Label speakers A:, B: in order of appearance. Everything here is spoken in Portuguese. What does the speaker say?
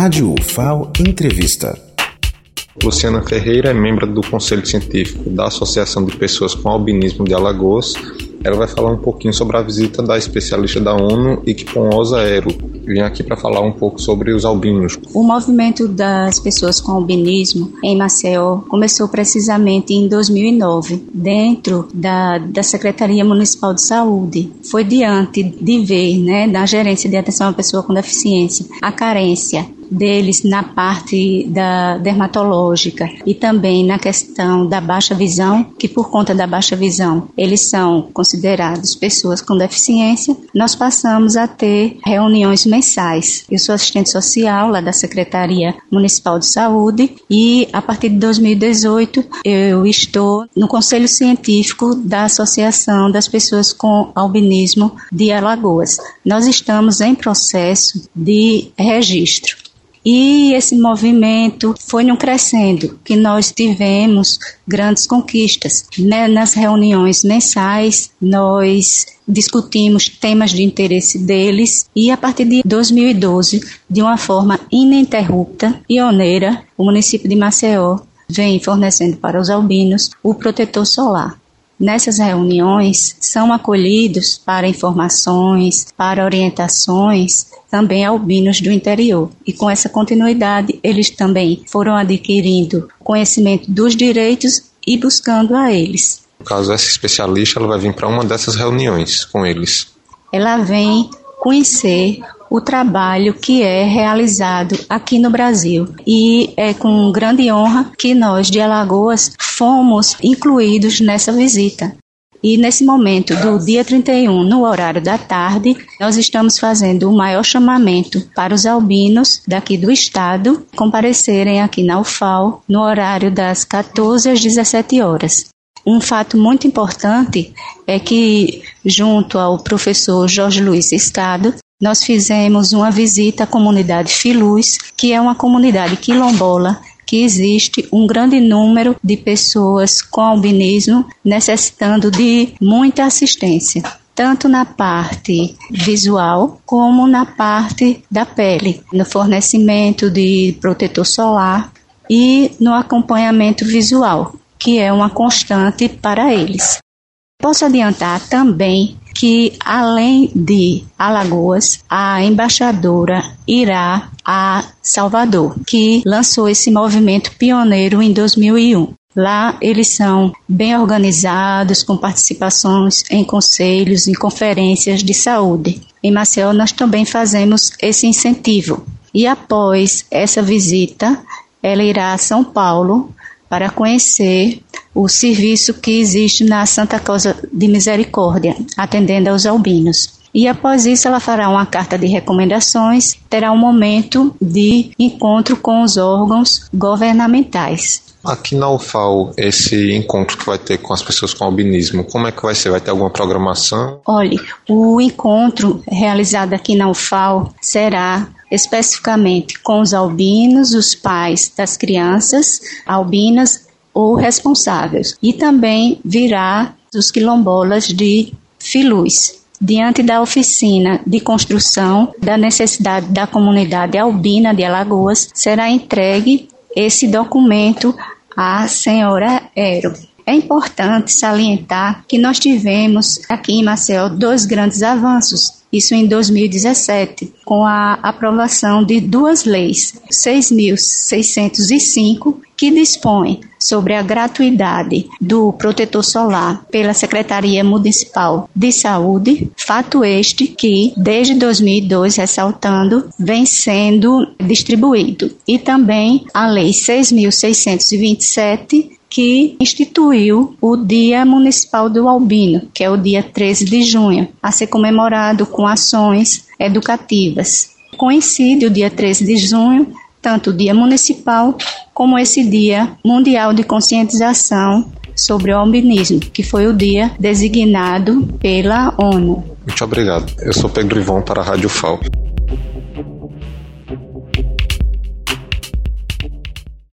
A: Rádio UFAO Entrevista.
B: Luciana Ferreira é membro do Conselho Científico da Associação de Pessoas com Albinismo de Alagoas. Ela vai falar um pouquinho sobre a visita da especialista da ONU, Iquiponhosa Aero. Vim aqui para falar um pouco sobre os albinos.
C: O movimento das pessoas com albinismo em Maceió começou precisamente em 2009, dentro da, da Secretaria Municipal de Saúde. Foi diante de ver, né, da gerência de atenção à pessoa com deficiência, a carência deles na parte da dermatológica e também na questão da baixa visão, que por conta da baixa visão eles são considerados pessoas com deficiência, nós passamos a ter reuniões mensais. Eu sou assistente social lá da Secretaria Municipal de Saúde e a partir de 2018 eu estou no Conselho Científico da Associação das Pessoas com Albinismo de Alagoas. Nós estamos em processo de registro. E esse movimento foi num crescendo, que nós tivemos grandes conquistas. Né? Nas reuniões mensais, nós discutimos temas de interesse deles e a partir de 2012, de uma forma ininterrupta, pioneira, o município de Maceió vem fornecendo para os albinos o protetor solar. Nessas reuniões são acolhidos para informações, para orientações também albinos do interior. E com essa continuidade, eles também foram adquirindo conhecimento dos direitos e buscando a eles.
B: No caso, essa especialista ela vai vir para uma dessas reuniões com eles.
C: Ela vem conhecer o trabalho que é realizado aqui no Brasil. E é com grande honra que nós de Alagoas fomos incluídos nessa visita. E nesse momento do dia 31, no horário da tarde, nós estamos fazendo o maior chamamento para os albinos daqui do estado comparecerem aqui na UFAL no horário das 14 às 17 horas. Um fato muito importante é que, junto ao professor Jorge Luiz Escado, nós fizemos uma visita à comunidade Filuz, que é uma comunidade quilombola que existe um grande número de pessoas com albinismo necessitando de muita assistência tanto na parte visual como na parte da pele, no fornecimento de protetor solar e no acompanhamento visual, que é uma constante para eles. Posso adiantar também que, além de Alagoas, a embaixadora irá a Salvador, que lançou esse movimento pioneiro em 2001. Lá eles são bem organizados, com participações em conselhos, em conferências de saúde. Em Maceió nós também fazemos esse incentivo. E após essa visita, ela irá a São Paulo para conhecer o serviço que existe na Santa Causa de Misericórdia, atendendo aos albinos. E após isso, ela fará uma carta de recomendações, terá um momento de encontro com os órgãos governamentais.
B: Aqui na UFAO, esse encontro que vai ter com as pessoas com albinismo, como é que vai ser? Vai ter alguma programação?
C: Olhe, o encontro realizado aqui na UFAO será especificamente com os albinos, os pais das crianças albinas ou responsáveis, e também virá dos quilombolas de Filuz. Diante da oficina de construção da necessidade da comunidade albina de Alagoas, será entregue esse documento à senhora Ero. É importante salientar que nós tivemos aqui em Maceió dois grandes avanços isso em 2017, com a aprovação de duas leis, 6.605, que dispõe sobre a gratuidade do protetor solar pela Secretaria Municipal de Saúde, fato este que, desde 2002, ressaltando, vem sendo distribuído. E também a Lei 6.627, que instituiu o Dia Municipal do Albino, que é o dia 13 de junho, a ser comemorado com ações educativas. Coincide o dia 13 de junho tanto o Dia Municipal como esse Dia Mundial de Conscientização sobre o albinismo, que foi o dia designado pela ONU.
B: Muito obrigado. Eu sou Pedro Ivon para a Rádio FAO.